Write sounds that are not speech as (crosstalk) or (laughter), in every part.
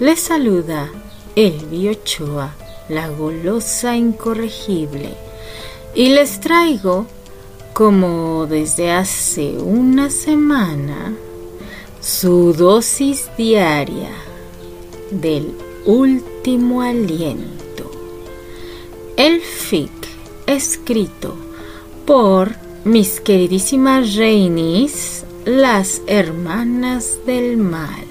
Les saluda Elvi Ochoa, la golosa incorregible. Y les traigo, como desde hace una semana, su dosis diaria del último aliento. El FIC, escrito por mis queridísimas reinis, las hermanas del mal.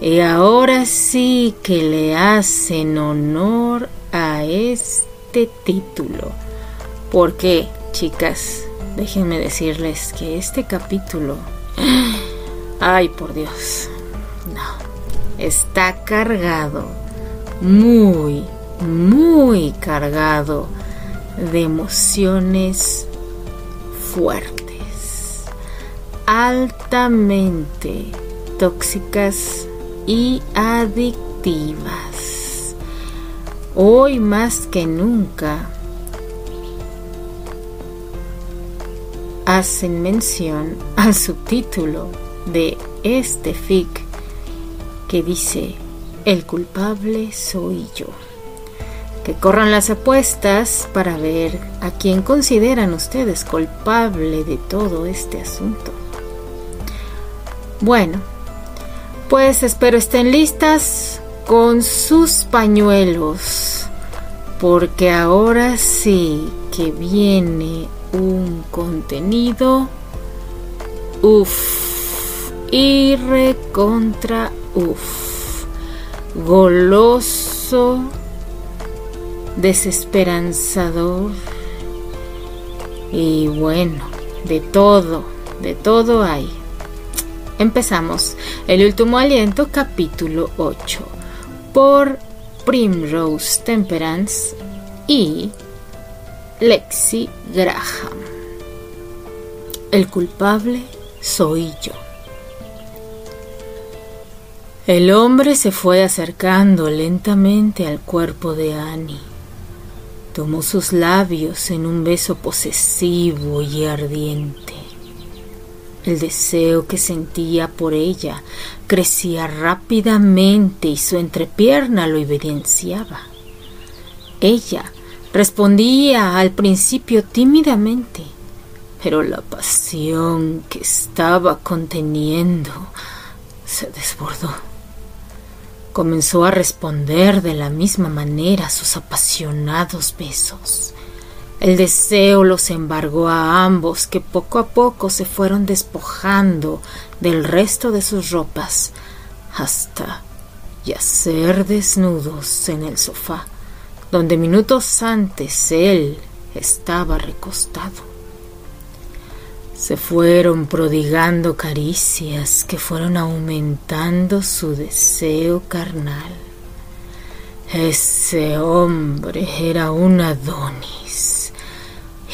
Y ahora sí que le hacen honor a este título. Porque, chicas, déjenme decirles que este capítulo... Ay, por Dios. No. Está cargado. Muy, muy cargado de emociones fuertes, altamente tóxicas y adictivas. Hoy más que nunca hacen mención al subtítulo de este fic que dice, el culpable soy yo que corran las apuestas para ver a quién consideran ustedes culpable de todo este asunto. Bueno, pues espero estén listas con sus pañuelos, porque ahora sí que viene un contenido uff y recontra uff goloso desesperanzador y bueno, de todo, de todo hay. Empezamos el último aliento capítulo 8 por Primrose Temperance y Lexi Graham. El culpable soy yo. El hombre se fue acercando lentamente al cuerpo de Annie Tomó sus labios en un beso posesivo y ardiente. El deseo que sentía por ella crecía rápidamente y su entrepierna lo evidenciaba. Ella respondía al principio tímidamente, pero la pasión que estaba conteniendo se desbordó comenzó a responder de la misma manera a sus apasionados besos. El deseo los embargó a ambos que poco a poco se fueron despojando del resto de sus ropas hasta yacer desnudos en el sofá, donde minutos antes él estaba recostado. Se fueron prodigando caricias que fueron aumentando su deseo carnal. Ese hombre era un Adonis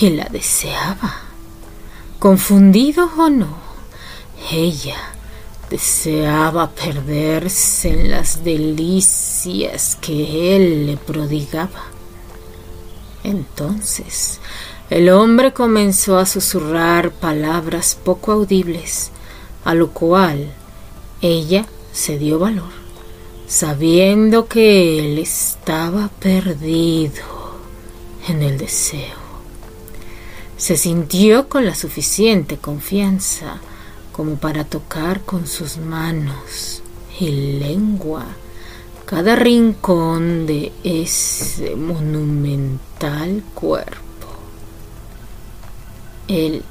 y la deseaba. Confundido o no, ella deseaba perderse en las delicias que él le prodigaba. Entonces, el hombre comenzó a susurrar palabras poco audibles, a lo cual ella se dio valor, sabiendo que él estaba perdido en el deseo. Se sintió con la suficiente confianza como para tocar con sus manos y lengua cada rincón de ese monumental cuerpo. Él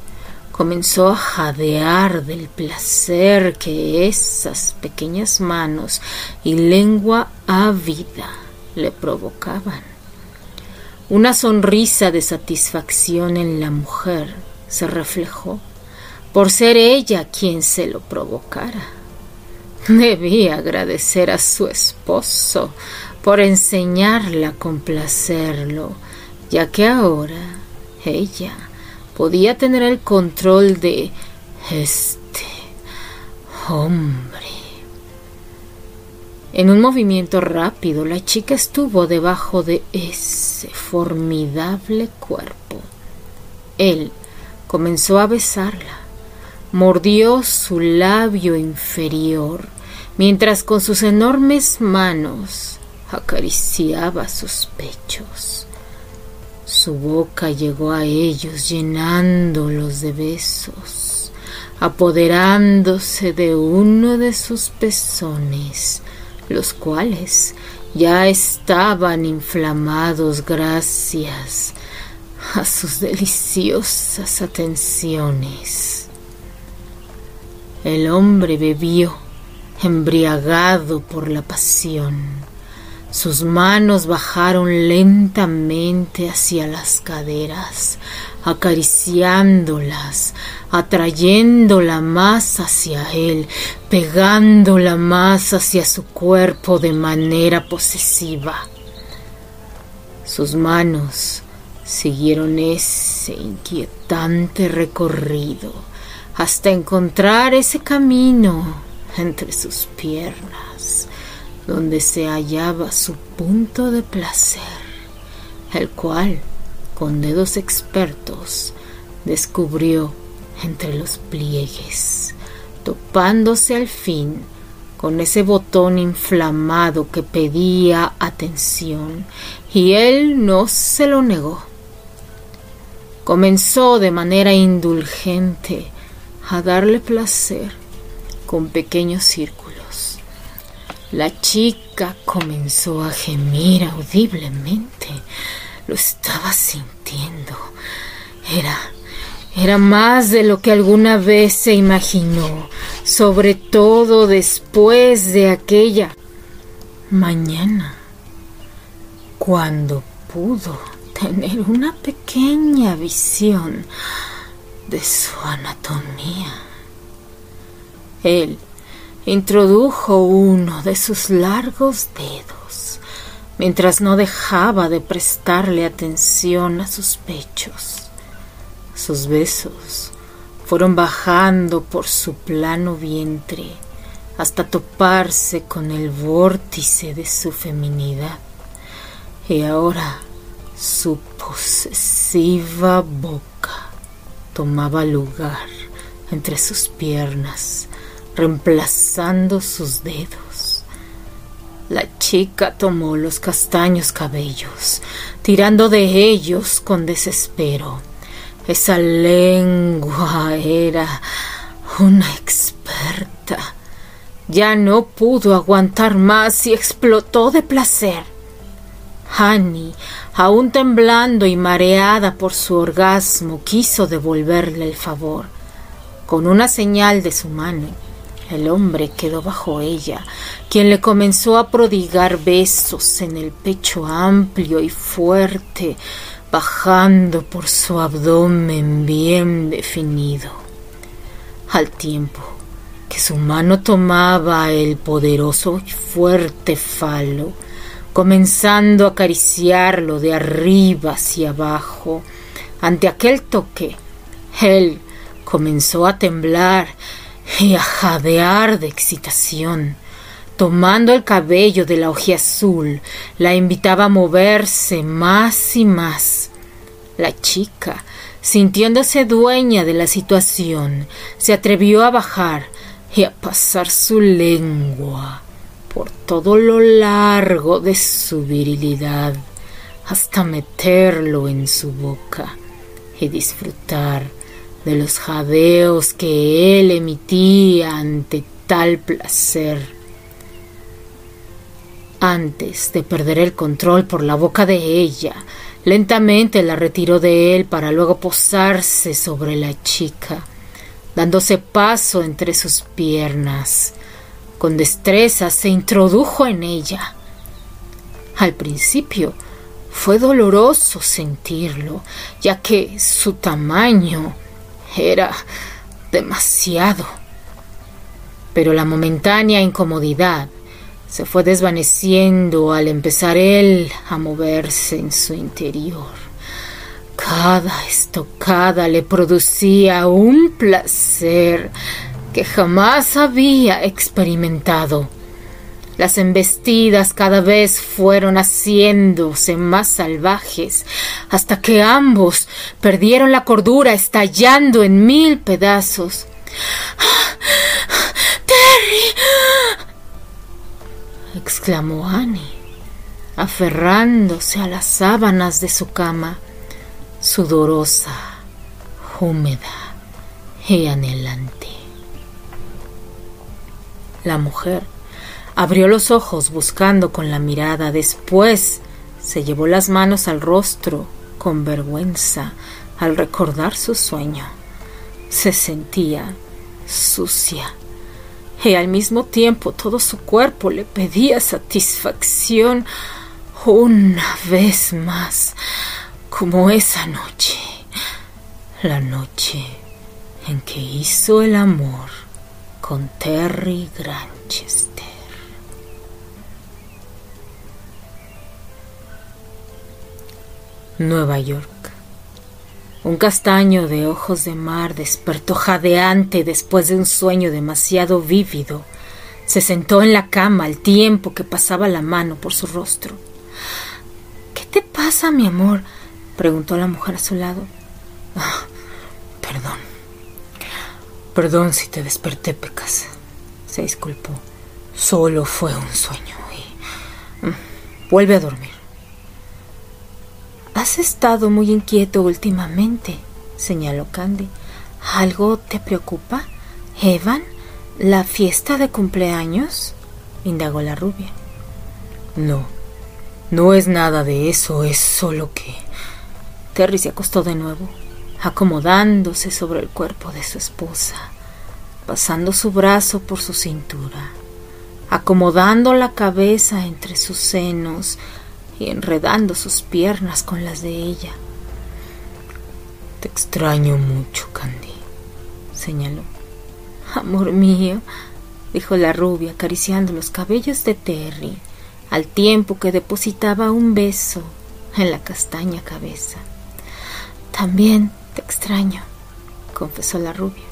comenzó a jadear del placer que esas pequeñas manos y lengua ávida le provocaban. Una sonrisa de satisfacción en la mujer se reflejó por ser ella quien se lo provocara. Debía agradecer a su esposo por enseñarla a complacerlo, ya que ahora ella podía tener el control de este hombre. En un movimiento rápido, la chica estuvo debajo de ese formidable cuerpo. Él comenzó a besarla, mordió su labio inferior, mientras con sus enormes manos acariciaba sus pechos. Su boca llegó a ellos llenándolos de besos, apoderándose de uno de sus pezones, los cuales ya estaban inflamados gracias a sus deliciosas atenciones. El hombre bebió, embriagado por la pasión. Sus manos bajaron lentamente hacia las caderas, acariciándolas, atrayéndola más hacia él, pegándola más hacia su cuerpo de manera posesiva. Sus manos siguieron ese inquietante recorrido hasta encontrar ese camino entre sus piernas, donde se hallaba su punto de placer, el cual, con dedos expertos, descubrió entre los pliegues, topándose al fin con ese botón inflamado que pedía atención, y él no se lo negó. Comenzó de manera indulgente a darle placer con pequeños círculos. La chica comenzó a gemir audiblemente. Lo estaba sintiendo. Era era más de lo que alguna vez se imaginó, sobre todo después de aquella mañana, cuando pudo tener una pequeña visión de su anatomía. Él introdujo uno de sus largos dedos, mientras no dejaba de prestarle atención a sus pechos sus besos fueron bajando por su plano vientre hasta toparse con el vórtice de su feminidad. Y ahora su posesiva boca tomaba lugar entre sus piernas, reemplazando sus dedos. La chica tomó los castaños cabellos, tirando de ellos con desespero esa lengua era una experta. Ya no pudo aguantar más y explotó de placer. Annie, aún temblando y mareada por su orgasmo, quiso devolverle el favor. Con una señal de su mano, el hombre quedó bajo ella, quien le comenzó a prodigar besos en el pecho amplio y fuerte, bajando por su abdomen bien definido, al tiempo que su mano tomaba el poderoso y fuerte falo, comenzando a acariciarlo de arriba hacia abajo. Ante aquel toque, él comenzó a temblar y a jadear de excitación. Tomando el cabello de la azul, la invitaba a moverse más y más. La chica, sintiéndose dueña de la situación, se atrevió a bajar y a pasar su lengua por todo lo largo de su virilidad hasta meterlo en su boca y disfrutar de los jadeos que él emitía ante tal placer antes de perder el control por la boca de ella, lentamente la retiró de él para luego posarse sobre la chica, dándose paso entre sus piernas. Con destreza se introdujo en ella. Al principio fue doloroso sentirlo, ya que su tamaño era demasiado. Pero la momentánea incomodidad se fue desvaneciendo al empezar él a moverse en su interior. Cada estocada le producía un placer que jamás había experimentado. Las embestidas cada vez fueron haciéndose más salvajes, hasta que ambos perdieron la cordura estallando en mil pedazos ¡Terry! exclamó Annie, aferrándose a las sábanas de su cama, sudorosa, húmeda y anhelante. La mujer abrió los ojos buscando con la mirada, después se llevó las manos al rostro con vergüenza al recordar su sueño. Se sentía sucia y al mismo tiempo todo su cuerpo le pedía satisfacción una vez más, como esa noche, la noche en que hizo el amor con Terry Granchester. Nueva York. Un castaño de ojos de mar despertó jadeante después de un sueño demasiado vívido. Se sentó en la cama al tiempo que pasaba la mano por su rostro. ¿Qué te pasa, mi amor? preguntó la mujer a su lado. Ah, perdón. Perdón si te desperté, Pecas. Se disculpó. Solo fue un sueño y... Mm, vuelve a dormir. Has estado muy inquieto últimamente, señaló Candy. ¿Algo te preocupa? ¿Evan? ¿La fiesta de cumpleaños? indagó la rubia. No, no es nada de eso, es solo que... Terry se acostó de nuevo, acomodándose sobre el cuerpo de su esposa, pasando su brazo por su cintura, acomodando la cabeza entre sus senos, y enredando sus piernas con las de ella. Te extraño mucho, Candy, señaló. Amor mío, dijo la rubia acariciando los cabellos de Terry, al tiempo que depositaba un beso en la castaña cabeza. También te extraño, confesó la rubia.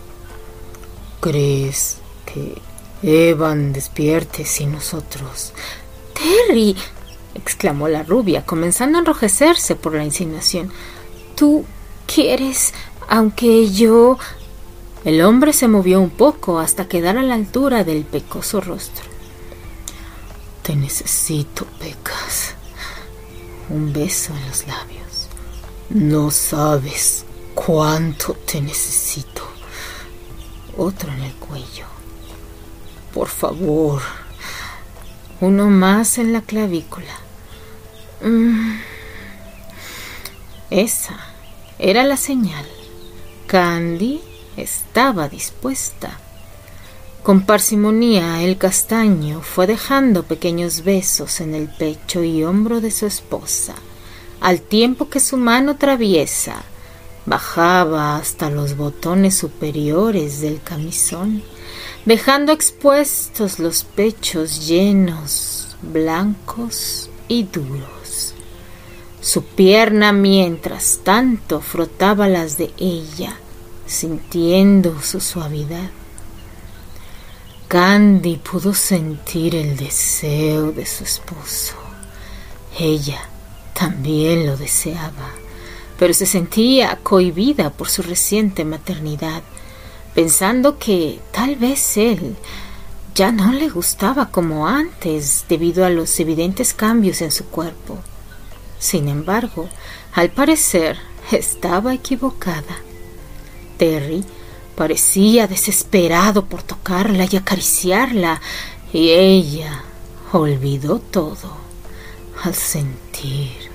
¿Crees que Evan despierte sin nosotros? Terry, exclamó la rubia, comenzando a enrojecerse por la insinuación. Tú quieres, aunque yo. El hombre se movió un poco hasta quedar a la altura del pecoso rostro. Te necesito, Pecas. Un beso en los labios. No sabes cuánto te necesito. Otro en el cuello. Por favor uno más en la clavícula. Mm. Esa era la señal. Candy estaba dispuesta. Con parsimonía el castaño fue dejando pequeños besos en el pecho y hombro de su esposa, al tiempo que su mano traviesa bajaba hasta los botones superiores del camisón dejando expuestos los pechos llenos, blancos y duros. Su pierna mientras tanto frotaba las de ella, sintiendo su suavidad. Candy pudo sentir el deseo de su esposo. Ella también lo deseaba, pero se sentía cohibida por su reciente maternidad pensando que tal vez él ya no le gustaba como antes debido a los evidentes cambios en su cuerpo. Sin embargo, al parecer estaba equivocada. Terry parecía desesperado por tocarla y acariciarla, y ella olvidó todo al sentir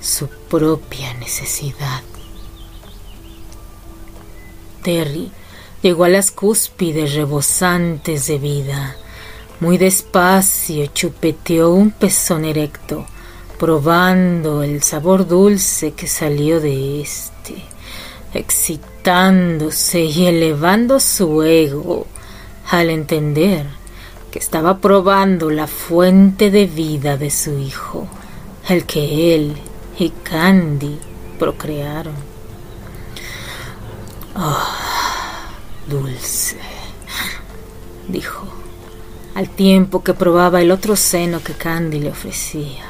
su propia necesidad. Terry Llegó a las cúspides rebosantes de vida. Muy despacio chupeteó un pezón erecto, probando el sabor dulce que salió de éste, excitándose y elevando su ego al entender que estaba probando la fuente de vida de su hijo, el que él y Candy procrearon. Oh, Dulce, dijo, al tiempo que probaba el otro seno que Candy le ofrecía.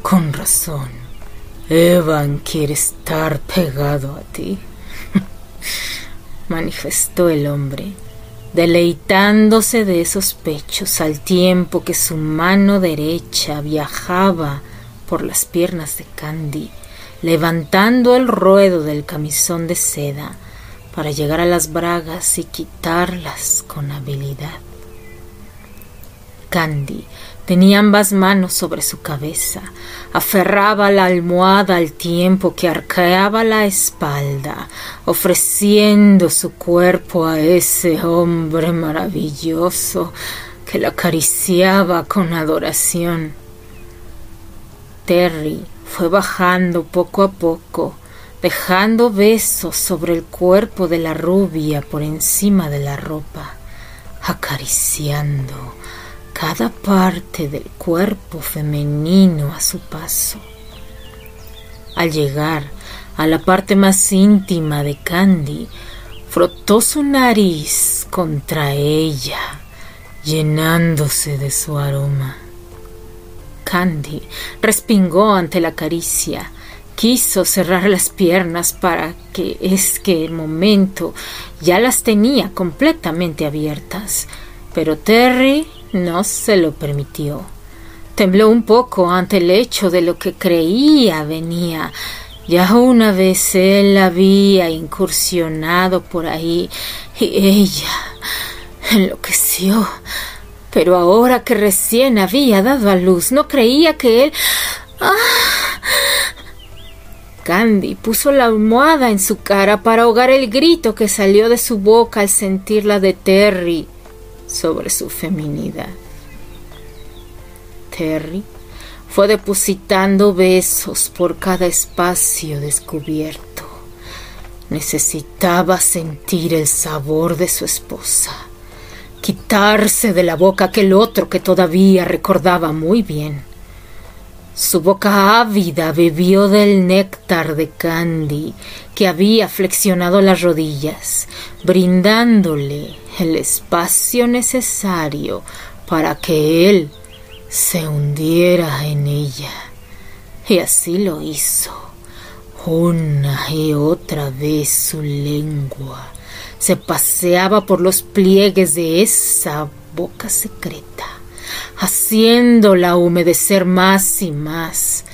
Con razón, Evan quiere estar pegado a ti. (laughs) manifestó el hombre, deleitándose de esos pechos al tiempo que su mano derecha viajaba por las piernas de Candy, levantando el ruedo del camisón de seda para llegar a las bragas y quitarlas con habilidad. Candy tenía ambas manos sobre su cabeza, aferraba la almohada al tiempo que arqueaba la espalda, ofreciendo su cuerpo a ese hombre maravilloso que la acariciaba con adoración. Terry fue bajando poco a poco, dejando besos sobre el cuerpo de la rubia por encima de la ropa, acariciando cada parte del cuerpo femenino a su paso. Al llegar a la parte más íntima de Candy, frotó su nariz contra ella, llenándose de su aroma. Candy respingó ante la caricia. Quiso cerrar las piernas para que es que el momento ya las tenía completamente abiertas, pero Terry no se lo permitió. Tembló un poco ante el hecho de lo que creía venía. Ya una vez él había incursionado por ahí y ella enloqueció pero ahora que recién había dado a luz, no creía que él... ¡Ah! Candy puso la almohada en su cara para ahogar el grito que salió de su boca al sentirla de Terry sobre su feminidad. Terry fue depositando besos por cada espacio descubierto. Necesitaba sentir el sabor de su esposa quitarse de la boca aquel otro que todavía recordaba muy bien. Su boca ávida bebió del néctar de Candy que había flexionado las rodillas, brindándole el espacio necesario para que él se hundiera en ella. Y así lo hizo, una y otra vez su lengua se paseaba por los pliegues de esa boca secreta, haciéndola humedecer más y más.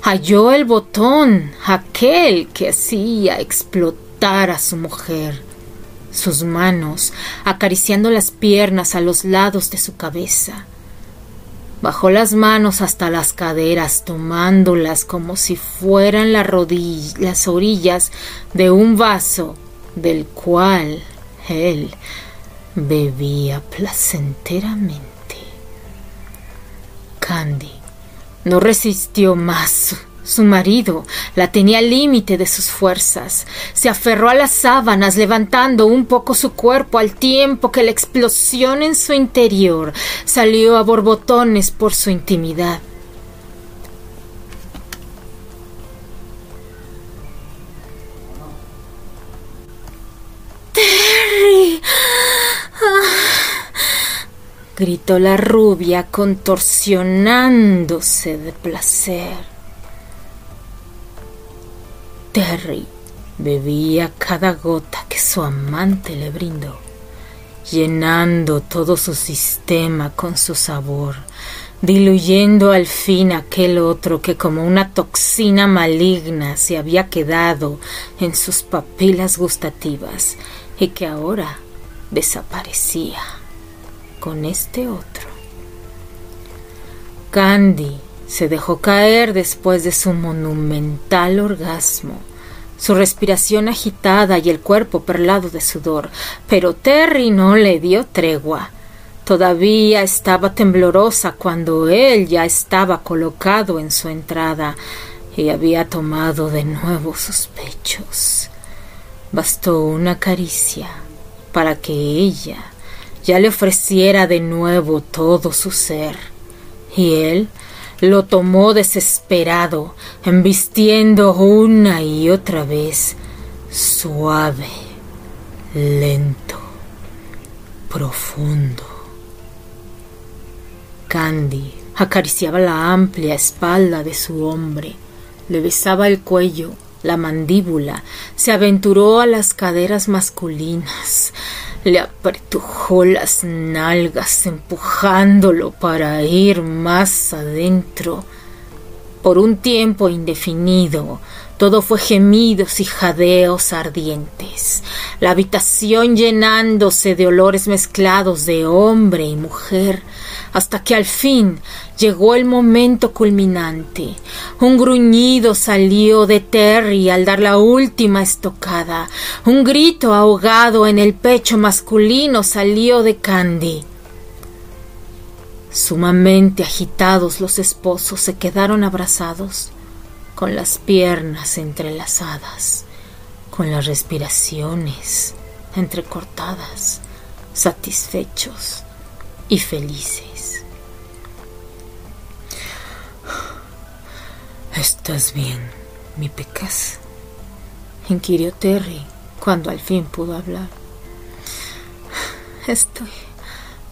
Halló el botón, aquel que hacía explotar a su mujer, sus manos acariciando las piernas a los lados de su cabeza. Bajó las manos hasta las caderas, tomándolas como si fueran las orillas de un vaso del cual él bebía placenteramente. Candy no resistió más. Su marido la tenía al límite de sus fuerzas. Se aferró a las sábanas, levantando un poco su cuerpo al tiempo que la explosión en su interior salió a borbotones por su intimidad. Gritó la rubia contorsionándose de placer. Terry bebía cada gota que su amante le brindó, llenando todo su sistema con su sabor, diluyendo al fin aquel otro que como una toxina maligna se había quedado en sus papilas gustativas y que ahora desaparecía con este otro. Candy se dejó caer después de su monumental orgasmo, su respiración agitada y el cuerpo perlado de sudor, pero Terry no le dio tregua. Todavía estaba temblorosa cuando él ya estaba colocado en su entrada y había tomado de nuevo sus pechos. Bastó una caricia para que ella ya le ofreciera de nuevo todo su ser. Y él lo tomó desesperado, embistiendo una y otra vez, suave, lento, profundo. Candy acariciaba la amplia espalda de su hombre, le besaba el cuello la mandíbula, se aventuró a las caderas masculinas, le apretujó las nalgas empujándolo para ir más adentro. Por un tiempo indefinido, todo fue gemidos y jadeos ardientes, la habitación llenándose de olores mezclados de hombre y mujer, hasta que al fin llegó el momento culminante. Un gruñido salió de Terry al dar la última estocada. Un grito ahogado en el pecho masculino salió de Candy. Sumamente agitados los esposos se quedaron abrazados con las piernas entrelazadas, con las respiraciones entrecortadas, satisfechos y felices. ¿Estás bien, mi pecas? inquirió Terry cuando al fin pudo hablar. Estoy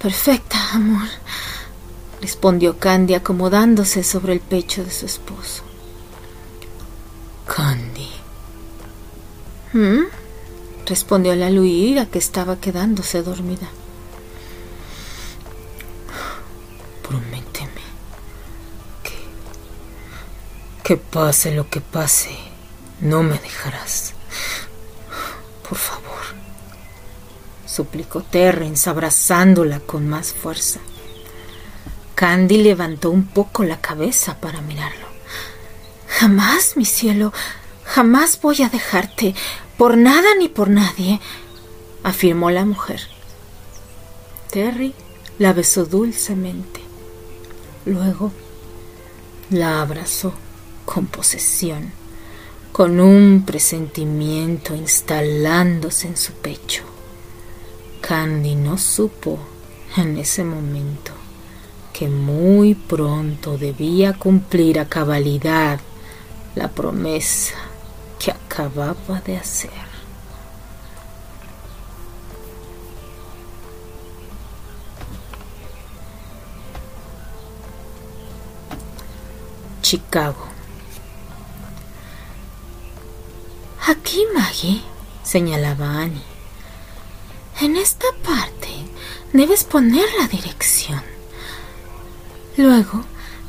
perfecta, amor, respondió Candy acomodándose sobre el pecho de su esposo. Candy. ¿Mm? respondió la Luira que estaba quedándose dormida. Que pase lo que pase, no me dejarás. Por favor, suplicó Terrence abrazándola con más fuerza. Candy levantó un poco la cabeza para mirarlo. Jamás, mi cielo, jamás voy a dejarte, por nada ni por nadie, afirmó la mujer. Terry la besó dulcemente. Luego la abrazó con posesión, con un presentimiento instalándose en su pecho. Candy no supo en ese momento que muy pronto debía cumplir a cabalidad la promesa que acababa de hacer. Chicago. Aquí, Maggie, señalaba Annie. En esta parte debes poner la dirección. Luego,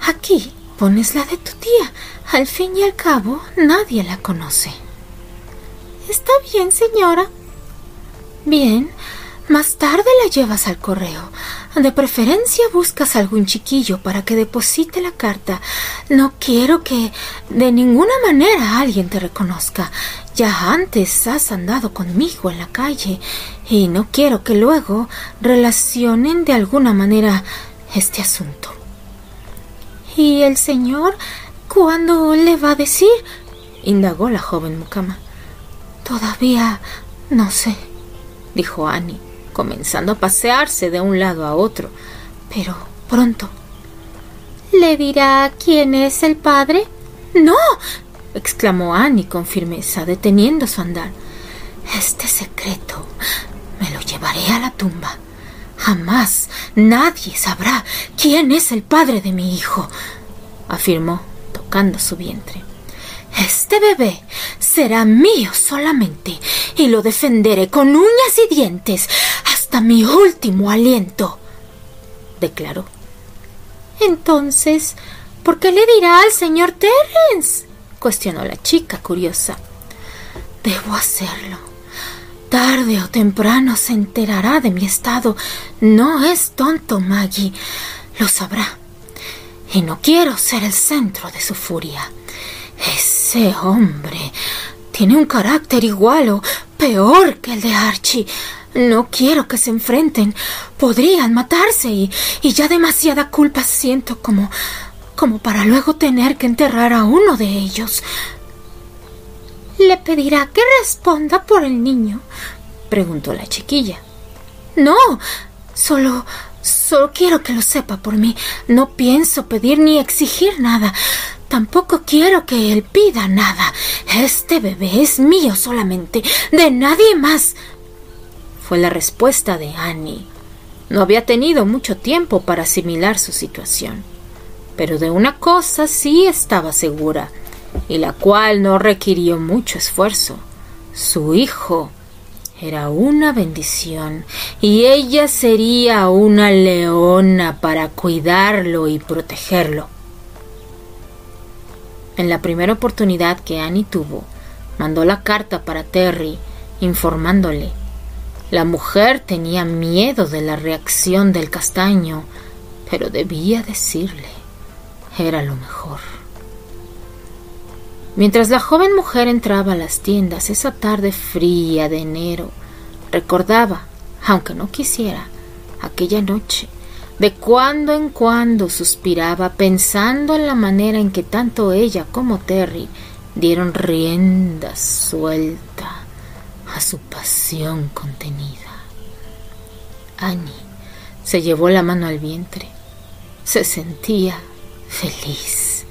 aquí pones la de tu tía. Al fin y al cabo, nadie la conoce. Está bien, señora. Bien, más tarde la llevas al correo. De preferencia buscas algún chiquillo para que deposite la carta. No quiero que de ninguna manera alguien te reconozca. Ya antes has andado conmigo en la calle y no quiero que luego relacionen de alguna manera este asunto. ¿Y el señor cuándo le va a decir? indagó la joven mucama. Todavía no sé, dijo Annie, comenzando a pasearse de un lado a otro, pero pronto. ¿Le dirá quién es el padre? No, exclamó Annie con firmeza, deteniendo su andar. Este secreto me lo llevaré a la tumba. Jamás nadie sabrá quién es el padre de mi hijo, afirmó, tocando su vientre. Este bebé será mío solamente y lo defenderé con uñas y dientes hasta mi último aliento, declaró. Entonces, ¿por qué le dirá al señor Terrence? Cuestionó la chica curiosa. Debo hacerlo Tarde o temprano se enterará de mi estado. No es tonto, Maggie. Lo sabrá. Y no quiero ser el centro de su furia. Ese hombre tiene un carácter igual o peor que el de Archie. No quiero que se enfrenten. Podrían matarse y, y ya demasiada culpa siento como como para luego tener que enterrar a uno de ellos. ¿Le pedirá que responda por el niño? preguntó la chiquilla. No, solo solo quiero que lo sepa por mí. No pienso pedir ni exigir nada. Tampoco quiero que él pida nada. Este bebé es mío solamente, de nadie más. Fue la respuesta de Annie. No había tenido mucho tiempo para asimilar su situación. Pero de una cosa sí estaba segura y la cual no requirió mucho esfuerzo. Su hijo era una bendición y ella sería una leona para cuidarlo y protegerlo. En la primera oportunidad que Annie tuvo, mandó la carta para Terry informándole. La mujer tenía miedo de la reacción del castaño, pero debía decirle. Era lo mejor. Mientras la joven mujer entraba a las tiendas esa tarde fría de enero, recordaba, aunque no quisiera, aquella noche. De cuando en cuando suspiraba pensando en la manera en que tanto ella como Terry dieron rienda suelta a su pasión contenida. Annie se llevó la mano al vientre. Se sentía feliz.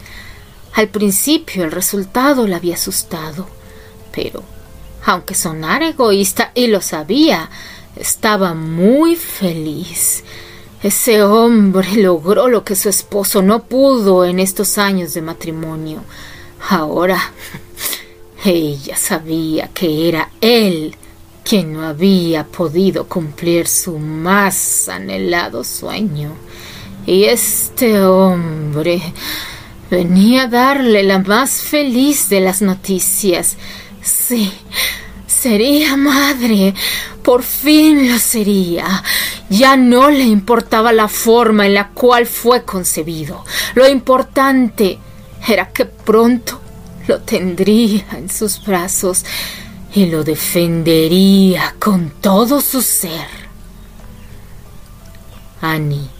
Al principio el resultado la había asustado, pero, aunque sonara egoísta y lo sabía, estaba muy feliz. Ese hombre logró lo que su esposo no pudo en estos años de matrimonio. Ahora ella sabía que era él quien no había podido cumplir su más anhelado sueño. Y este hombre Venía a darle la más feliz de las noticias. Sí, sería madre. Por fin lo sería. Ya no le importaba la forma en la cual fue concebido. Lo importante era que pronto lo tendría en sus brazos y lo defendería con todo su ser. Annie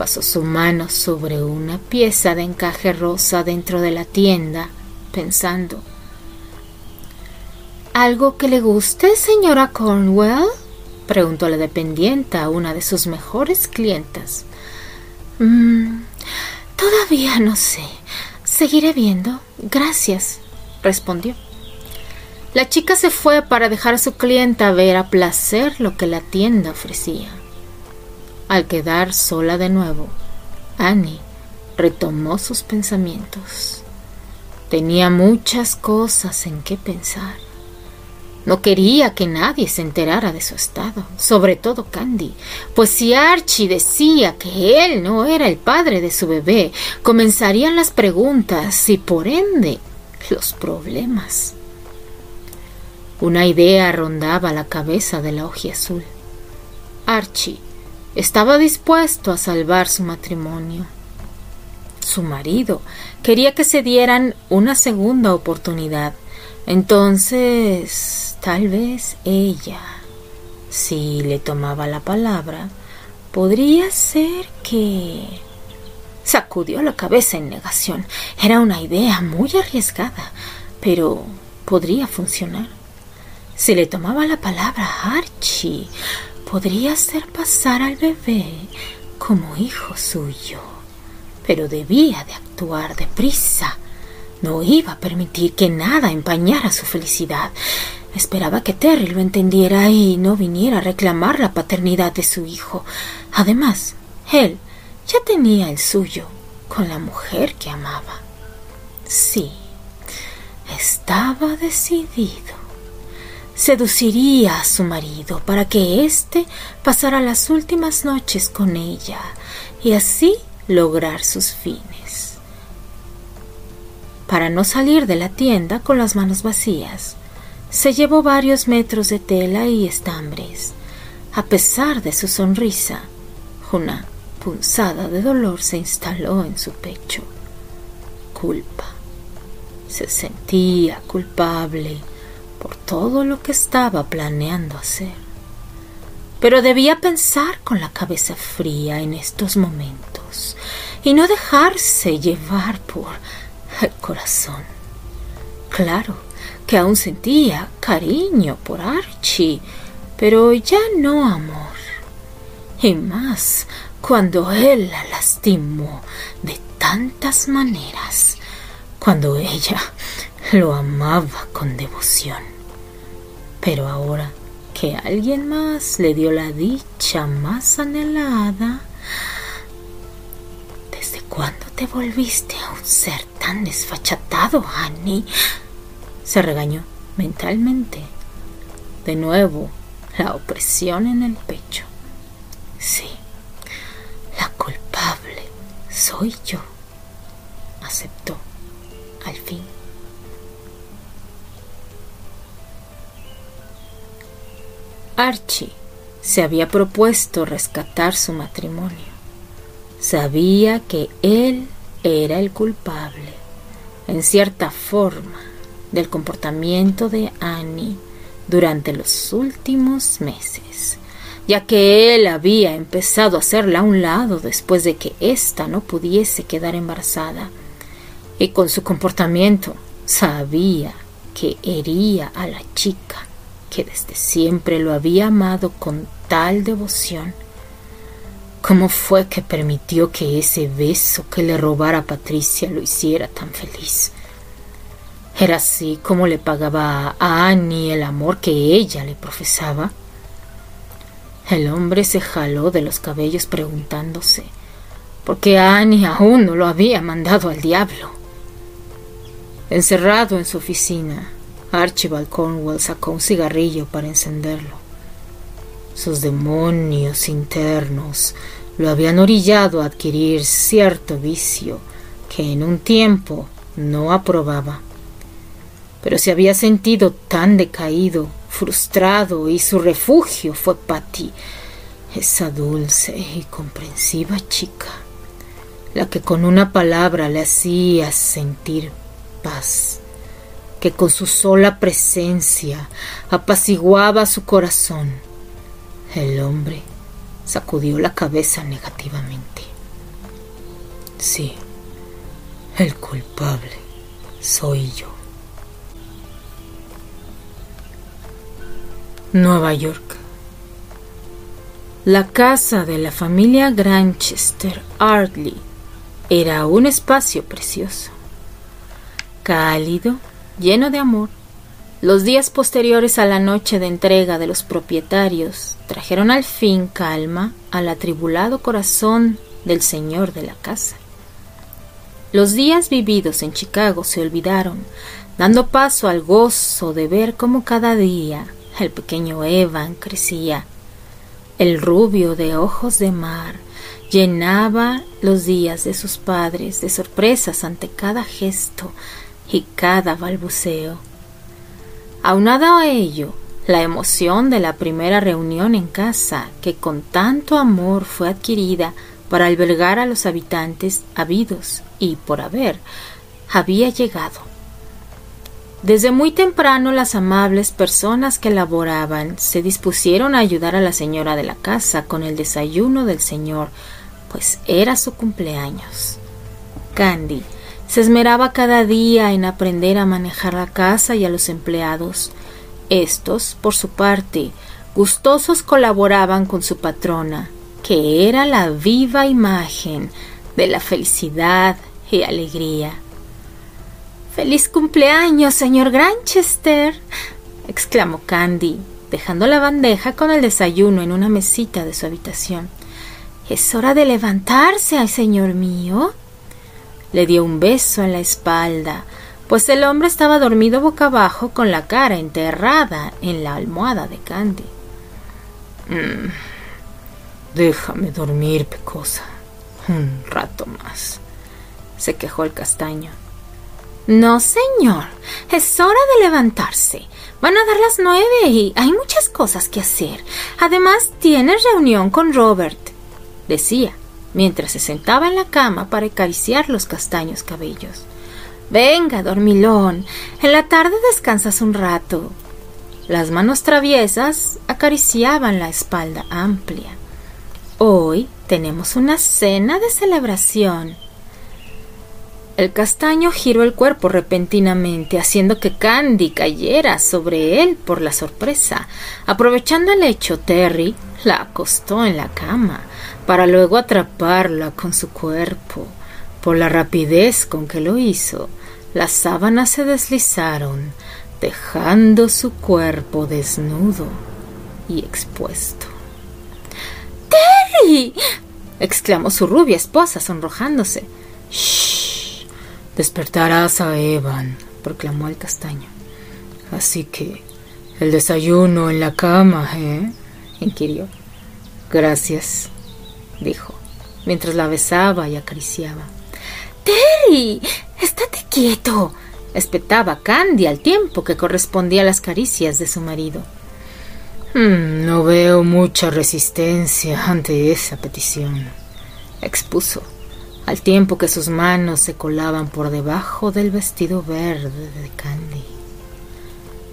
pasó su mano sobre una pieza de encaje rosa dentro de la tienda, pensando. ¿Algo que le guste, señora Cornwell? preguntó la dependienta a una de sus mejores clientas. Mm, todavía no sé. Seguiré viendo. Gracias, respondió. La chica se fue para dejar a su clienta ver a placer lo que la tienda ofrecía. Al quedar sola de nuevo, Annie retomó sus pensamientos. Tenía muchas cosas en qué pensar. No quería que nadie se enterara de su estado, sobre todo Candy, pues si Archie decía que él no era el padre de su bebé, comenzarían las preguntas y por ende los problemas. Una idea rondaba la cabeza de la hoja azul. Archie estaba dispuesto a salvar su matrimonio. Su marido quería que se dieran una segunda oportunidad. Entonces, tal vez ella, si le tomaba la palabra, podría ser que... Sacudió la cabeza en negación. Era una idea muy arriesgada, pero podría funcionar. Si le tomaba la palabra Archie, podría hacer pasar al bebé como hijo suyo, pero debía de actuar deprisa. No iba a permitir que nada empañara su felicidad. Esperaba que Terry lo entendiera y no viniera a reclamar la paternidad de su hijo. Además, él ya tenía el suyo con la mujer que amaba. Sí, estaba decidido seduciría a su marido para que éste pasara las últimas noches con ella y así lograr sus fines. Para no salir de la tienda con las manos vacías, se llevó varios metros de tela y estambres. A pesar de su sonrisa, una punzada de dolor se instaló en su pecho. Culpa. Se sentía culpable por todo lo que estaba planeando hacer. Pero debía pensar con la cabeza fría en estos momentos y no dejarse llevar por el corazón. Claro que aún sentía cariño por Archie, pero ya no amor. Y más cuando él la lastimó de tantas maneras, cuando ella lo amaba con devoción. Pero ahora que alguien más le dio la dicha más anhelada, ¿desde cuándo te volviste a un ser tan desfachatado, Annie? Se regañó mentalmente. De nuevo, la opresión en el pecho. Sí, la culpable soy yo, aceptó al fin. Archie se había propuesto rescatar su matrimonio. Sabía que él era el culpable, en cierta forma, del comportamiento de Annie durante los últimos meses, ya que él había empezado a hacerla a un lado después de que ésta no pudiese quedar embarazada, y con su comportamiento sabía que hería a la chica que desde siempre lo había amado con tal devoción. ¿Cómo fue que permitió que ese beso que le robara a Patricia lo hiciera tan feliz? Era así como le pagaba a Annie el amor que ella le profesaba. El hombre se jaló de los cabellos preguntándose por qué Annie aún no lo había mandado al diablo. Encerrado en su oficina, Archibald Cornwall sacó un cigarrillo para encenderlo. Sus demonios internos lo habían orillado a adquirir cierto vicio que en un tiempo no aprobaba. Pero se había sentido tan decaído, frustrado, y su refugio fue Patty, esa dulce y comprensiva chica, la que con una palabra le hacía sentir paz que con su sola presencia apaciguaba su corazón. El hombre sacudió la cabeza negativamente. Sí, el culpable soy yo. Nueva York. La casa de la familia Granchester Ardley era un espacio precioso, cálido lleno de amor. Los días posteriores a la noche de entrega de los propietarios trajeron al fin calma al atribulado corazón del señor de la casa. Los días vividos en Chicago se olvidaron, dando paso al gozo de ver cómo cada día el pequeño Evan crecía. El rubio de ojos de mar llenaba los días de sus padres de sorpresas ante cada gesto, y cada balbuceo. Aunado a ello, la emoción de la primera reunión en casa, que con tanto amor fue adquirida para albergar a los habitantes habidos y por haber, había llegado. Desde muy temprano las amables personas que laboraban se dispusieron a ayudar a la señora de la casa con el desayuno del señor, pues era su cumpleaños. Candy, se esmeraba cada día en aprender a manejar la casa y a los empleados. Estos, por su parte, gustosos colaboraban con su patrona, que era la viva imagen de la felicidad y alegría. Feliz cumpleaños, señor Granchester, exclamó Candy, dejando la bandeja con el desayuno en una mesita de su habitación. Es hora de levantarse, señor mío. Le dio un beso en la espalda, pues el hombre estaba dormido boca abajo con la cara enterrada en la almohada de Candy. Mm, déjame dormir, Pecosa. Un rato más. se quejó el castaño. No, señor. Es hora de levantarse. Van a dar las nueve y hay muchas cosas que hacer. Además, tienes reunión con Robert, decía mientras se sentaba en la cama para acariciar los castaños cabellos. Venga, dormilón, en la tarde descansas un rato. Las manos traviesas acariciaban la espalda amplia. Hoy tenemos una cena de celebración. El castaño giró el cuerpo repentinamente, haciendo que Candy cayera sobre él por la sorpresa. Aprovechando el hecho, Terry la acostó en la cama para luego atraparla con su cuerpo. Por la rapidez con que lo hizo, las sábanas se deslizaron, dejando su cuerpo desnudo y expuesto. ¡Terry! exclamó su rubia esposa sonrojándose. Despertarás a Evan, proclamó el castaño. Así que el desayuno en la cama, ¿eh? inquirió. Gracias, dijo, mientras la besaba y acariciaba. Terry, estate quieto, espetaba Candy al tiempo que correspondía a las caricias de su marido. Hmm, no veo mucha resistencia ante esa petición, expuso, al tiempo que sus manos se colaban por debajo del vestido verde de Candy.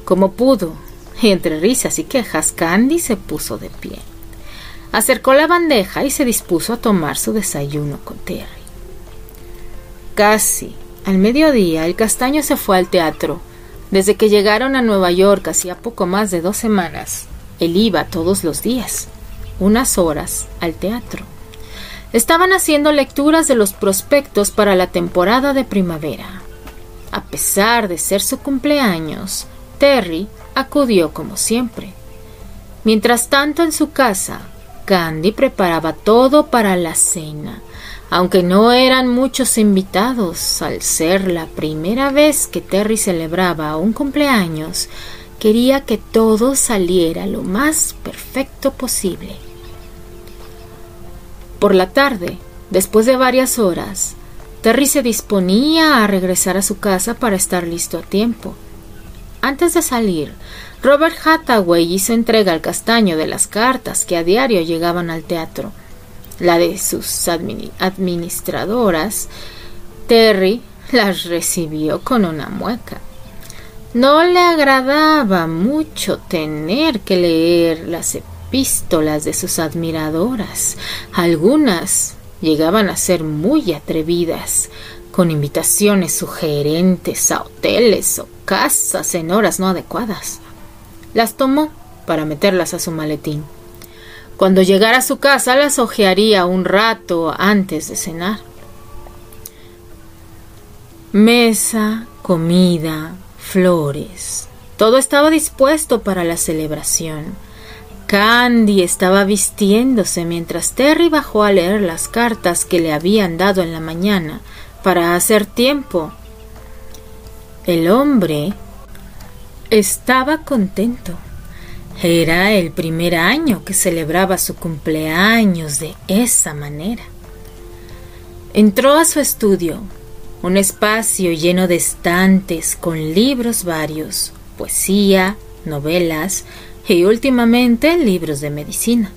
Como pudo, y entre risas y quejas, Candy se puso de pie. Acercó la bandeja y se dispuso a tomar su desayuno con Terry. Casi al mediodía, el castaño se fue al teatro. Desde que llegaron a Nueva York hacía poco más de dos semanas, él iba todos los días, unas horas, al teatro. Estaban haciendo lecturas de los prospectos para la temporada de primavera. A pesar de ser su cumpleaños, Terry acudió como siempre. Mientras tanto, en su casa, Candy preparaba todo para la cena aunque no eran muchos invitados, al ser la primera vez que Terry celebraba un cumpleaños, quería que todo saliera lo más perfecto posible. Por la tarde, después de varias horas, Terry se disponía a regresar a su casa para estar listo a tiempo. Antes de salir, Robert Hathaway hizo entrega al castaño de las cartas que a diario llegaban al teatro la de sus administradoras, Terry las recibió con una mueca. No le agradaba mucho tener que leer las epístolas de sus admiradoras. Algunas llegaban a ser muy atrevidas, con invitaciones sugerentes a hoteles o casas en horas no adecuadas. Las tomó para meterlas a su maletín. Cuando llegara a su casa las ojearía un rato antes de cenar. Mesa, comida, flores. Todo estaba dispuesto para la celebración. Candy estaba vistiéndose mientras Terry bajó a leer las cartas que le habían dado en la mañana para hacer tiempo. El hombre estaba contento. Era el primer año que celebraba su cumpleaños de esa manera. Entró a su estudio, un espacio lleno de estantes con libros varios, poesía, novelas y últimamente libros de medicina.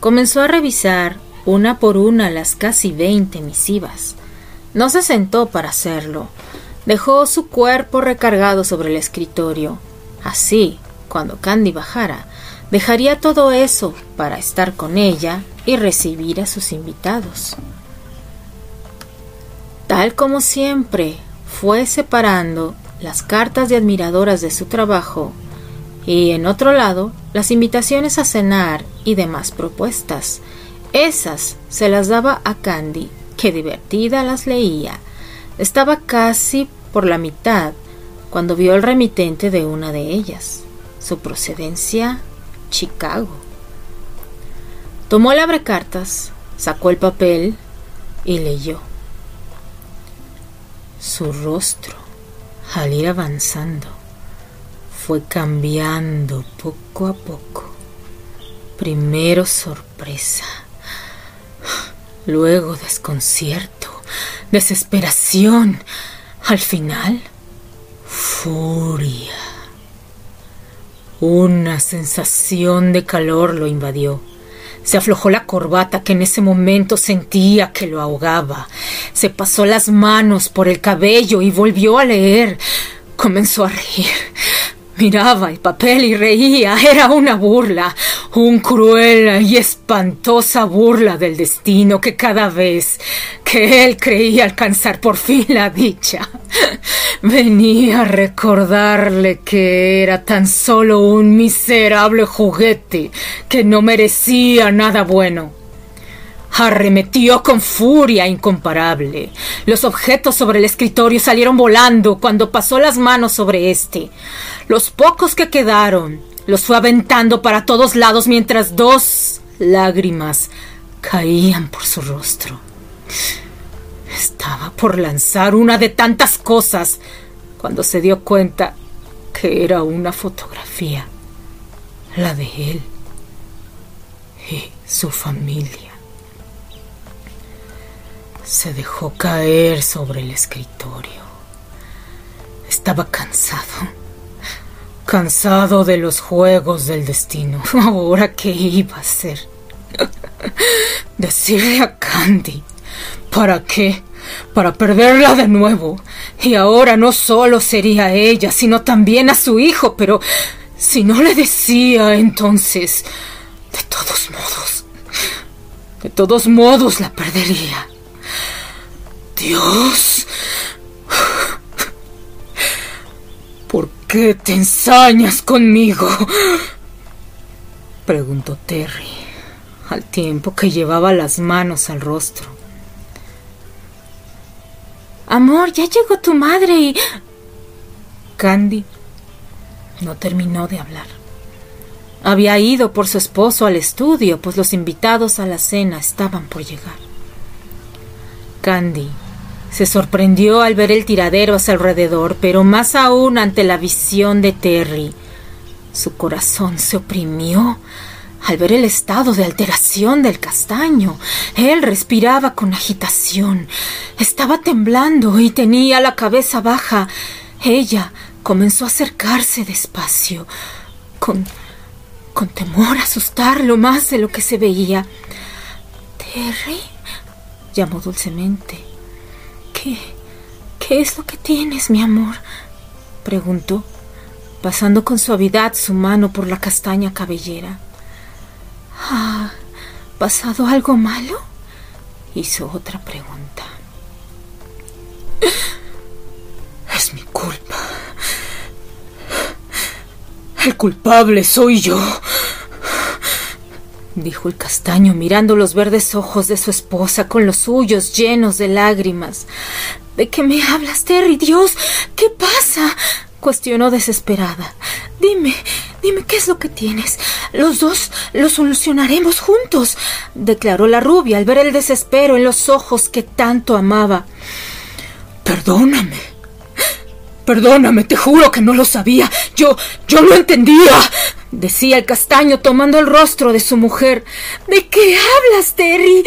Comenzó a revisar una por una las casi veinte misivas. No se sentó para hacerlo. Dejó su cuerpo recargado sobre el escritorio. Así, cuando Candy bajara, dejaría todo eso para estar con ella y recibir a sus invitados. Tal como siempre, fue separando las cartas de admiradoras de su trabajo y en otro lado las invitaciones a cenar y demás propuestas. Esas se las daba a Candy, que divertida las leía. Estaba casi por la mitad cuando vio el remitente de una de ellas su procedencia Chicago. Tomó el abrecartas, sacó el papel y leyó. Su rostro, al ir avanzando, fue cambiando poco a poco. Primero sorpresa, luego desconcierto, desesperación, al final furia. Una sensación de calor lo invadió. Se aflojó la corbata que en ese momento sentía que lo ahogaba. Se pasó las manos por el cabello y volvió a leer. Comenzó a reír. Miraba el papel y reía. Era una burla, un cruel y espantosa burla del destino que cada vez que él creía alcanzar por fin la dicha, venía a recordarle que era tan solo un miserable juguete que no merecía nada bueno. Arremetió con furia incomparable. Los objetos sobre el escritorio salieron volando cuando pasó las manos sobre éste. Los pocos que quedaron los fue aventando para todos lados mientras dos lágrimas caían por su rostro. Estaba por lanzar una de tantas cosas cuando se dio cuenta que era una fotografía, la de él y su familia. Se dejó caer sobre el escritorio. Estaba cansado, cansado de los juegos del destino. (laughs) Ahora, ¿qué iba a hacer? (laughs) Decirle a Candy. ¿Para qué? Para perderla de nuevo. Y ahora no solo sería a ella, sino también a su hijo. Pero si no le decía entonces... De todos modos... De todos modos la perdería. Dios. ¿Por qué te ensañas conmigo? Preguntó Terry, al tiempo que llevaba las manos al rostro. Amor, ya llegó tu madre y... Candy no terminó de hablar. Había ido por su esposo al estudio, pues los invitados a la cena estaban por llegar. Candy se sorprendió al ver el tiradero a su alrededor, pero más aún ante la visión de Terry. Su corazón se oprimió al ver el estado de alteración del castaño. Él respiraba con agitación. Estaba temblando y tenía la cabeza baja. Ella comenzó a acercarse despacio, con, con temor a asustarlo más de lo que se veía. Terry, llamó dulcemente. ¿Qué? ¿Qué es lo que tienes, mi amor? preguntó, pasando con suavidad su mano por la castaña cabellera. ¿Ha pasado algo malo? hizo otra pregunta. Es mi culpa. El culpable soy yo dijo el castaño mirando los verdes ojos de su esposa con los suyos llenos de lágrimas. ¿De qué me hablas, Terry? Dios, ¿qué pasa? cuestionó desesperada. Dime, dime qué es lo que tienes. Los dos lo solucionaremos juntos, declaró la rubia al ver el desespero en los ojos que tanto amaba. Perdóname. Perdóname, te juro que no lo sabía. Yo, yo no entendía decía el castaño tomando el rostro de su mujer. ¿De qué hablas, Terry?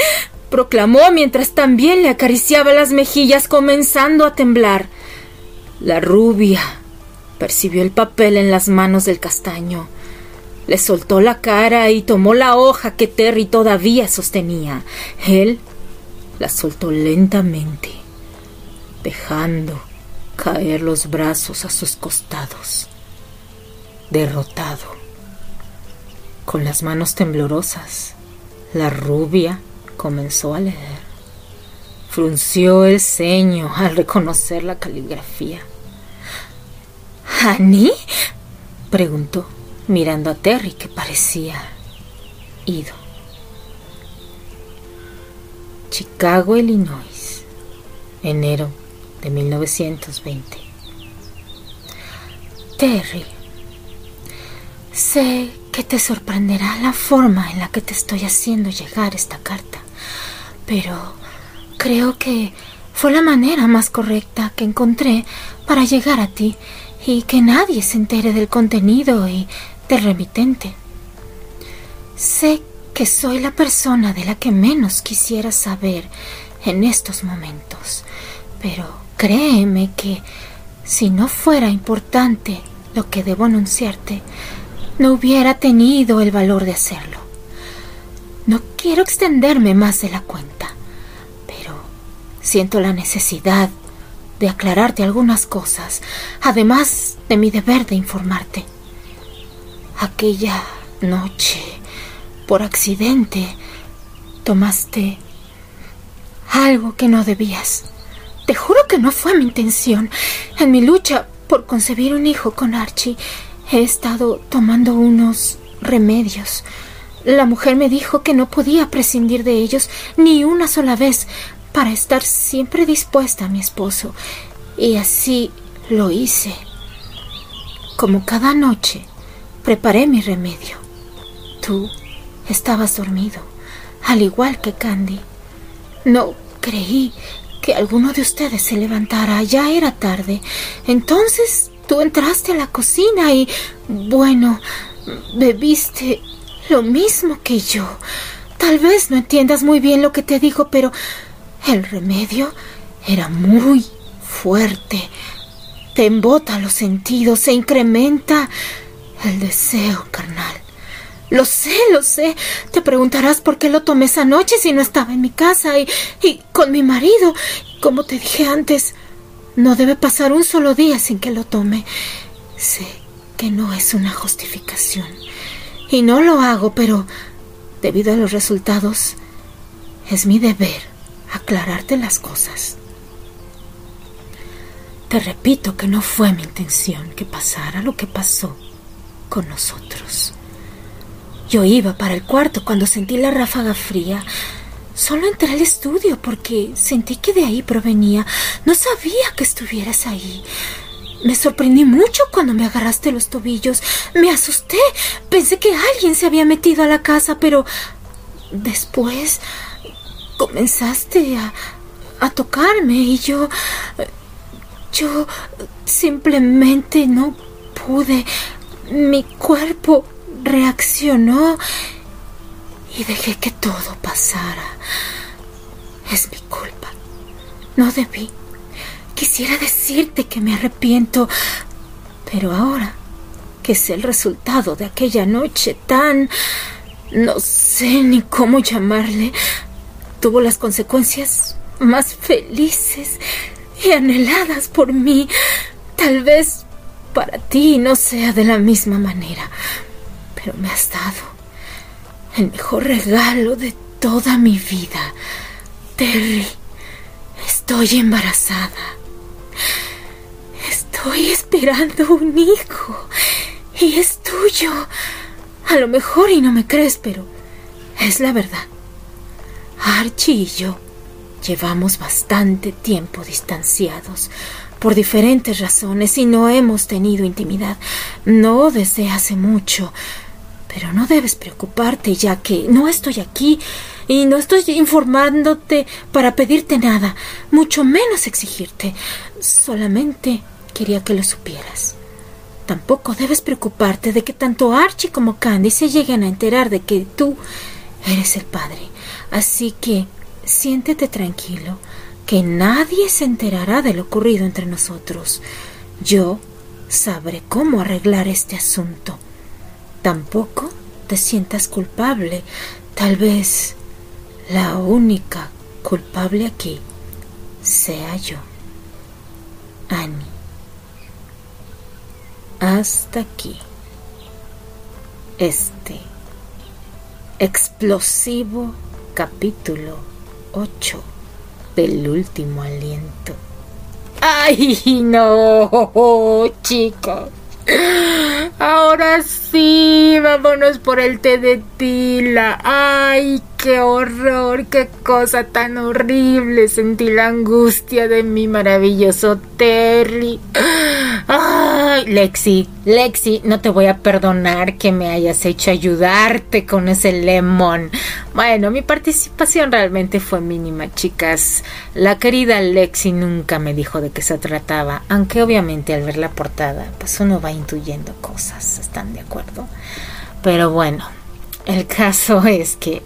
proclamó mientras también le acariciaba las mejillas comenzando a temblar. La rubia percibió el papel en las manos del castaño. Le soltó la cara y tomó la hoja que Terry todavía sostenía. Él la soltó lentamente, dejando caer los brazos a sus costados. Derrotado con las manos temblorosas, la rubia comenzó a leer. Frunció el ceño al reconocer la caligrafía. ¿Annie? preguntó, mirando a Terry, que parecía ido. Chicago, Illinois, enero de 1920. Terry, sé que te sorprenderá la forma en la que te estoy haciendo llegar esta carta, pero creo que fue la manera más correcta que encontré para llegar a ti y que nadie se entere del contenido y del remitente. Sé que soy la persona de la que menos quisiera saber en estos momentos, pero créeme que si no fuera importante lo que debo anunciarte, no hubiera tenido el valor de hacerlo. No quiero extenderme más de la cuenta, pero siento la necesidad de aclararte algunas cosas, además de mi deber de informarte. Aquella noche, por accidente, tomaste algo que no debías. Te juro que no fue mi intención. En mi lucha por concebir un hijo con Archie, He estado tomando unos remedios. La mujer me dijo que no podía prescindir de ellos ni una sola vez para estar siempre dispuesta a mi esposo. Y así lo hice. Como cada noche, preparé mi remedio. Tú estabas dormido, al igual que Candy. No creí que alguno de ustedes se levantara. Ya era tarde. Entonces tú entraste a la cocina y, bueno, bebiste lo mismo que yo. Tal vez no entiendas muy bien lo que te digo, pero el remedio era muy fuerte. Te embota los sentidos, se incrementa el deseo carnal. Lo sé, lo sé. Te preguntarás por qué lo tomé esa noche si no estaba en mi casa y, y con mi marido. Como te dije antes, no debe pasar un solo día sin que lo tome. Sé que no es una justificación. Y no lo hago, pero debido a los resultados, es mi deber aclararte las cosas. Te repito que no fue mi intención que pasara lo que pasó con nosotros. Yo iba para el cuarto cuando sentí la ráfaga fría. Solo entré al estudio porque sentí que de ahí provenía. No sabía que estuvieras ahí. Me sorprendí mucho cuando me agarraste los tobillos. Me asusté. Pensé que alguien se había metido a la casa, pero después comenzaste a, a tocarme y yo... Yo simplemente no pude. Mi cuerpo reaccionó y dejé que todo pasara. Es mi culpa. No debí. Quisiera decirte que me arrepiento, pero ahora que sé el resultado de aquella noche tan... no sé ni cómo llamarle, tuvo las consecuencias más felices y anheladas por mí. Tal vez para ti no sea de la misma manera, pero me has dado el mejor regalo de toda mi vida. Terry, estoy embarazada. Estoy esperando un hijo y es tuyo. A lo mejor y no me crees, pero es la verdad. Archie y yo llevamos bastante tiempo distanciados por diferentes razones y no hemos tenido intimidad. No desde hace mucho. Pero no debes preocuparte ya que no estoy aquí y no estoy informándote para pedirte nada, mucho menos exigirte. Solamente quería que lo supieras. Tampoco debes preocuparte de que tanto Archie como Candy se lleguen a enterar de que tú eres el padre. Así que siéntete tranquilo que nadie se enterará de lo ocurrido entre nosotros. Yo sabré cómo arreglar este asunto. Tampoco te sientas culpable. Tal vez la única culpable aquí sea yo. Annie. Hasta aquí. Este explosivo capítulo 8 del último aliento. ¡Ay, no, (laughs) chicos! Ahora sí, vámonos por el té de tila. ¡Ay, qué horror! ¡Qué cosa tan horrible! Sentí la angustia de mi maravilloso Terry. ¡Ay, Lexi! Lexi, no te voy a perdonar que me hayas hecho ayudarte con ese lemon. Bueno, mi participación realmente fue mínima, chicas. La querida Lexi nunca me dijo de qué se trataba, aunque obviamente al ver la portada, pues uno va intuyendo cosas, ¿están de acuerdo? Pero bueno, el caso es que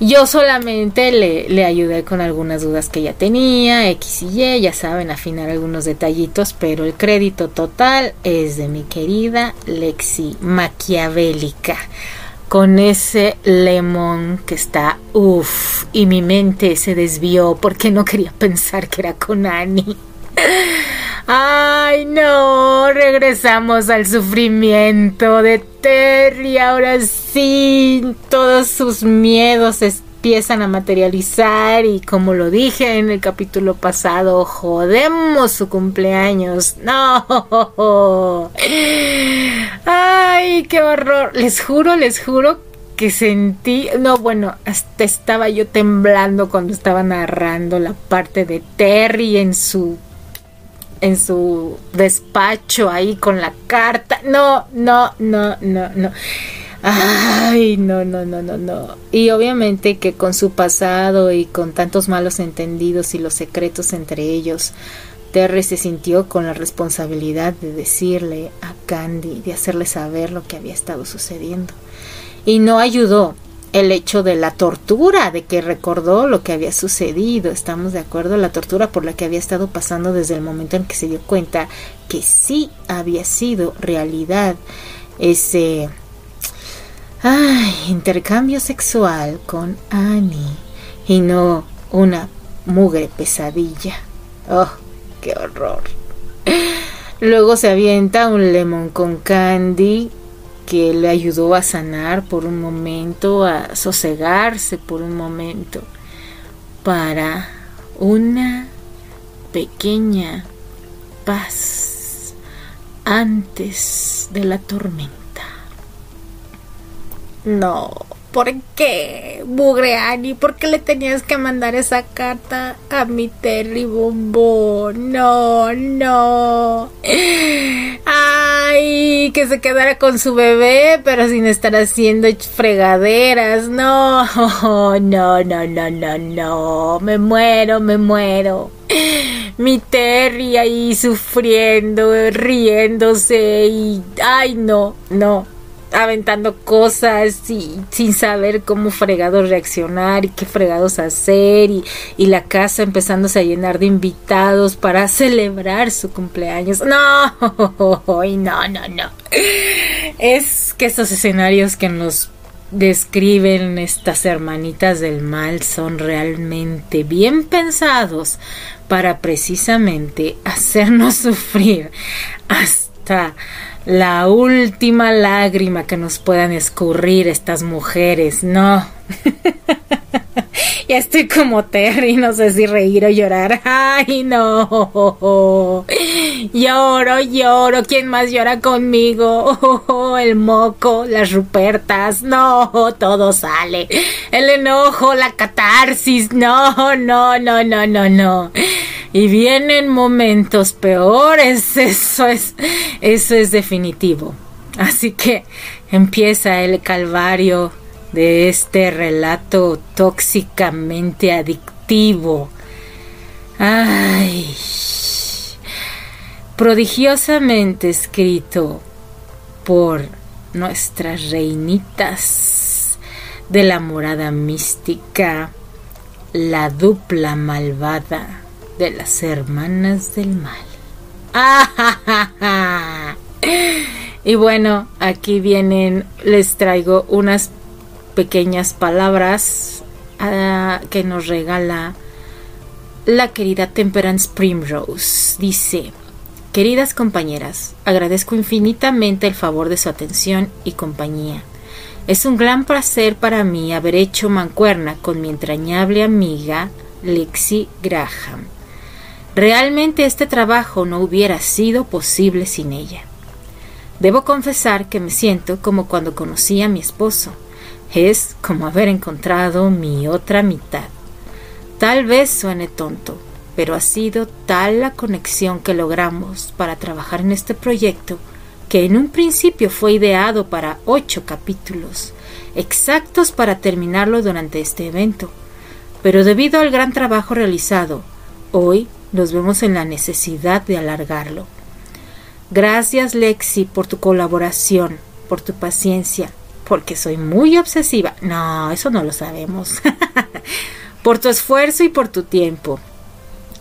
yo solamente le, le, ayudé con algunas dudas que ya tenía, X y Y, ya saben, afinar algunos detallitos, pero el crédito total es de mi querida Lexi Maquiavélica, con ese lemon que está uff, y mi mente se desvió porque no quería pensar que era con Annie. (laughs) Ay, no, regresamos al sufrimiento de Terry. Ahora sí, todos sus miedos empiezan a materializar y como lo dije en el capítulo pasado, jodemos su cumpleaños. (laughs) No. Ay, qué horror. Les juro, les juro que sentí, no, bueno, hasta estaba yo temblando cuando estaba narrando la parte de Terry en su en su despacho ahí con la carta. No, no, no, no, no. Ay, no, no, no, no, no. Y obviamente que con su pasado y con tantos malos entendidos y los secretos entre ellos, Terry se sintió con la responsabilidad de decirle a Candy, de hacerle saber lo que había estado sucediendo. Y no ayudó el hecho de la tortura, de que recordó lo que había sucedido, estamos de acuerdo, la tortura por la que había estado pasando desde el momento en que se dio cuenta que sí había sido realidad ese intercambio sexual con Annie y no una mugre pesadilla. Oh, qué horror. Luego se avienta un lemon con candy que le ayudó a sanar por un momento, a sosegarse por un momento, para una pequeña paz antes de la tormenta. No, ¿por qué, Bugreani? ¿Por qué le tenías que mandar esa carta a mi Terry Bombón? No, no. Ay, que se quedara con su bebé, pero sin estar haciendo fregaderas. No, (laughs) no, no, no, no, no. Me muero, me muero. Mi Terry ahí sufriendo, riéndose y... Ay, no, no aventando cosas y sin saber cómo fregados reaccionar y qué fregados hacer y, y, la casa empezándose a llenar de invitados para celebrar su cumpleaños. No, (laughs) no, no, no. Es que estos escenarios que nos describen estas hermanitas del mal son realmente bien pensados para precisamente hacernos (laughs) sufrir hasta la última lágrima que nos puedan escurrir estas mujeres. No. (laughs) ya estoy como Terry, no sé si reír o llorar. Ay, no. Lloro, lloro. ¿Quién más llora conmigo? (laughs) el moco, las rupertas. No, todo sale. El enojo, la catarsis. No, no, no, no, no, no y vienen momentos peores, (laughs) eso es, eso es definitivo. Así que empieza el calvario de este relato tóxicamente adictivo. Ay, prodigiosamente escrito por nuestras reinitas de la morada mística, la dupla malvada de las hermanas del mal. (laughs) y bueno, aquí vienen, les traigo unas pequeñas palabras ah, que nos regala la querida Temperance Primrose. Dice, queridas compañeras, agradezco infinitamente el favor de su atención y compañía. Es un gran placer para mí haber hecho mancuerna con mi entrañable amiga Lexi Graham Realmente este trabajo no hubiera sido posible sin ella. Debo confesar que me siento como cuando conocí a mi esposo. Es como haber encontrado mi otra mitad. Tal vez suene tonto, pero ha sido tal la conexión que logramos para trabajar en este proyecto que en un principio fue ideado para ocho capítulos, exactos para terminarlo durante este evento. Pero debido al gran trabajo realizado, hoy nos vemos en la necesidad de alargarlo. Gracias Lexi por tu colaboración, por tu paciencia, porque soy muy obsesiva. No, eso no lo sabemos. (laughs) por tu esfuerzo y por tu tiempo.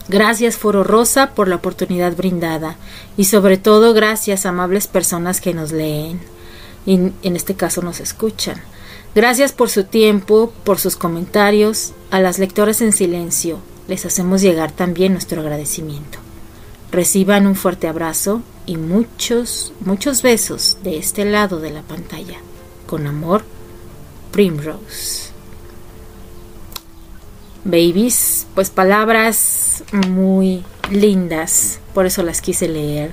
Gracias Foro Rosa por la oportunidad brindada y sobre todo gracias amables personas que nos leen y en este caso nos escuchan. Gracias por su tiempo, por sus comentarios, a las lectoras en silencio, les hacemos llegar también nuestro agradecimiento. Reciban un fuerte abrazo y muchos, muchos besos de este lado de la pantalla. Con amor, Primrose. Babies, pues palabras muy lindas, por eso las quise leer,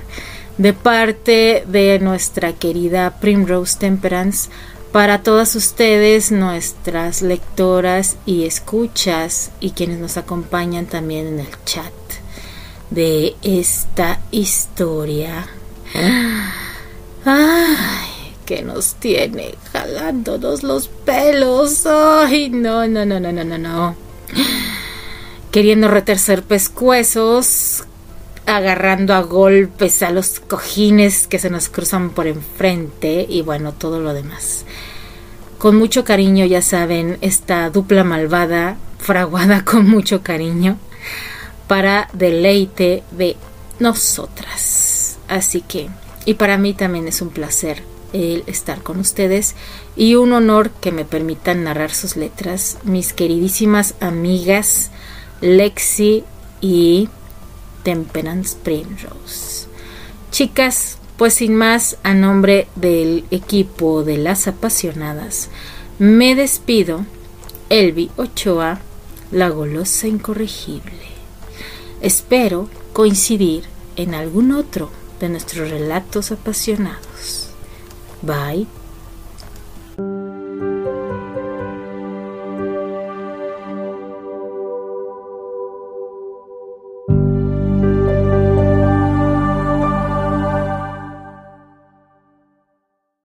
de parte de nuestra querida Primrose Temperance para todas ustedes, nuestras lectoras y escuchas y quienes nos acompañan también en el chat de esta historia. Ay, que nos tiene jalándonos los pelos. Ay, no, no, no, no, no, no, no. Queriendo retercer pescuezos, agarrando a golpes a los cojines que se nos cruzan por enfrente y bueno, todo lo demás. Con mucho cariño, ya saben, esta dupla malvada, fraguada (laughs) con mucho cariño, para deleite de nosotras. Así que, y para mí también es un placer el estar con ustedes y un honor que me permitan narrar sus letras, mis queridísimas amigas Lexi y Temperance Primrose. Chicas, pues sin más, a nombre del equipo de las apasionadas, me despido, Elvi Ochoa, la golosa incorregible. Espero coincidir en algún otro de nuestros relatos apasionados. Bye.